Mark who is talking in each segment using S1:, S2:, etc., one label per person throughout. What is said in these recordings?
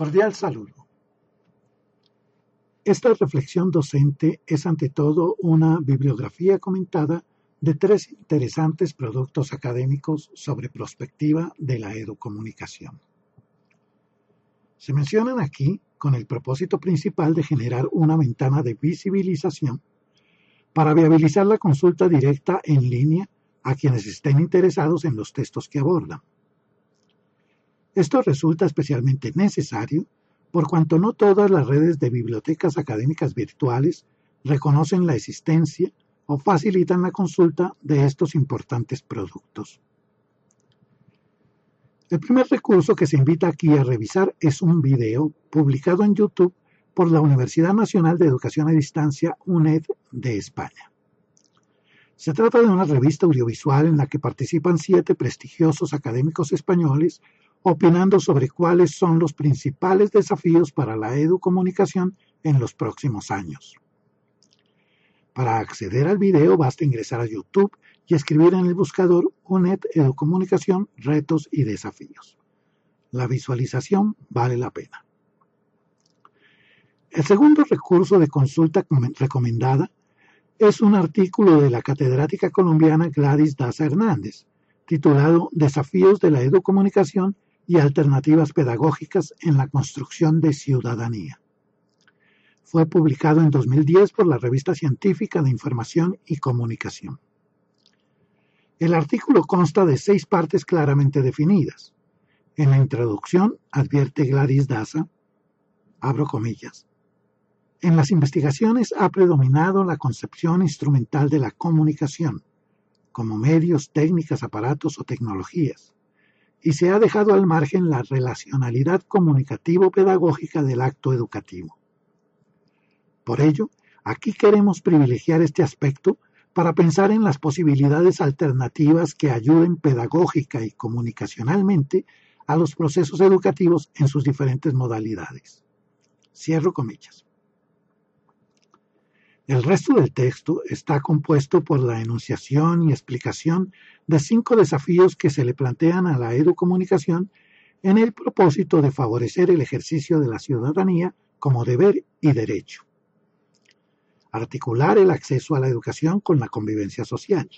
S1: Cordial saludo. Esta reflexión docente es ante todo una bibliografía comentada de tres interesantes productos académicos sobre prospectiva de la educomunicación. Se mencionan aquí con el propósito principal de generar una ventana de visibilización para viabilizar la consulta directa en línea a quienes estén interesados en los textos que abordan. Esto resulta especialmente necesario por cuanto no todas las redes de bibliotecas académicas virtuales reconocen la existencia o facilitan la consulta de estos importantes productos. El primer recurso que se invita aquí a revisar es un video publicado en YouTube por la Universidad Nacional de Educación a Distancia, UNED, de España. Se trata de una revista audiovisual en la que participan siete prestigiosos académicos españoles opinando sobre cuáles son los principales desafíos para la educomunicación en los próximos años. Para acceder al video basta ingresar a YouTube y escribir en el buscador UNED Educomunicación, Retos y Desafíos. La visualización vale la pena. El segundo recurso de consulta recomendada es un artículo de la catedrática colombiana Gladys Daza Hernández, titulado Desafíos de la Educomunicación y alternativas pedagógicas en la construcción de ciudadanía. Fue publicado en 2010 por la revista científica de Información y Comunicación. El artículo consta de seis partes claramente definidas. En la introducción advierte Gladys Daza, abro comillas, en las investigaciones ha predominado la concepción instrumental de la comunicación, como medios, técnicas, aparatos o tecnologías, y se ha dejado al margen la relacionalidad comunicativo-pedagógica del acto educativo. Por ello, aquí queremos privilegiar este aspecto para pensar en las posibilidades alternativas que ayuden pedagógica y comunicacionalmente a los procesos educativos en sus diferentes modalidades. Cierro comillas. El resto del texto está compuesto por la enunciación y explicación de cinco desafíos que se le plantean a la educomunicación en el propósito de favorecer el ejercicio de la ciudadanía como deber y derecho. Articular el acceso a la educación con la convivencia social.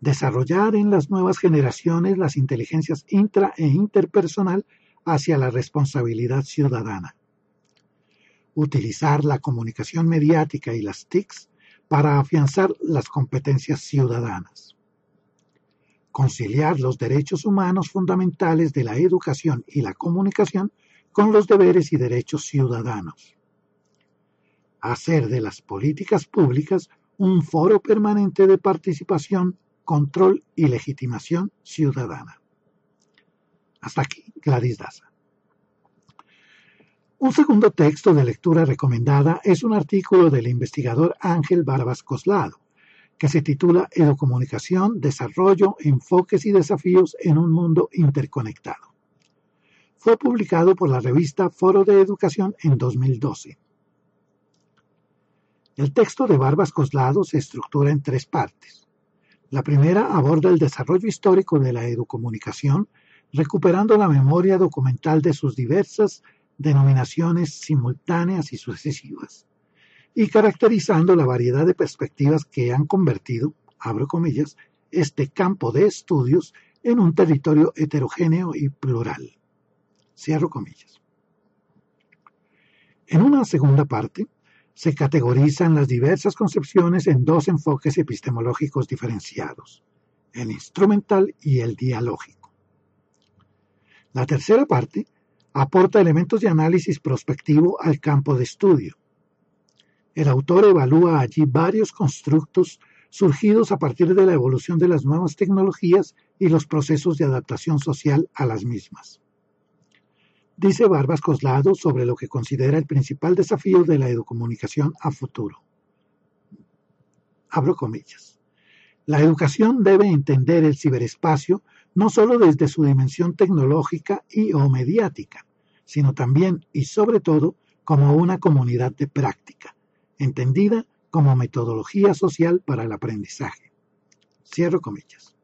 S1: Desarrollar en las nuevas generaciones las inteligencias intra e interpersonal hacia la responsabilidad ciudadana utilizar la comunicación mediática y las TICs para afianzar las competencias ciudadanas. Conciliar los derechos humanos fundamentales de la educación y la comunicación con los deberes y derechos ciudadanos. Hacer de las políticas públicas un foro permanente de participación, control y legitimación ciudadana. Hasta aquí, Gladys Daza. Un segundo texto de lectura recomendada es un artículo del investigador Ángel Barbas Coslado, que se titula Educomunicación, Desarrollo, Enfoques y Desafíos en un Mundo Interconectado. Fue publicado por la revista Foro de Educación en 2012. El texto de Barbas Coslado se estructura en tres partes. La primera aborda el desarrollo histórico de la educomunicación, recuperando la memoria documental de sus diversas denominaciones simultáneas y sucesivas, y caracterizando la variedad de perspectivas que han convertido, abro comillas, este campo de estudios en un territorio heterogéneo y plural. Cierro comillas. En una segunda parte, se categorizan las diversas concepciones en dos enfoques epistemológicos diferenciados, el instrumental y el dialógico. La tercera parte aporta elementos de análisis prospectivo al campo de estudio. El autor evalúa allí varios constructos surgidos a partir de la evolución de las nuevas tecnologías y los procesos de adaptación social a las mismas. Dice Barbas Coslado sobre lo que considera el principal desafío de la educomunicación a futuro. Abro comillas. La educación debe entender el ciberespacio no solo desde su dimensión tecnológica y o mediática, sino también y sobre todo como una comunidad de práctica, entendida como metodología social para el aprendizaje. Cierro comillas.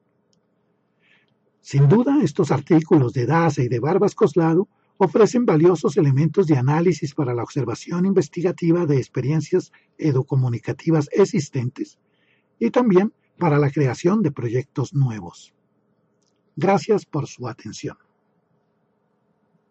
S1: Sin duda, estos artículos de Daza y de Barbas Coslado ofrecen valiosos elementos de análisis para la observación investigativa de experiencias educomunicativas existentes y también para la creación de proyectos nuevos. Gracias por su atención.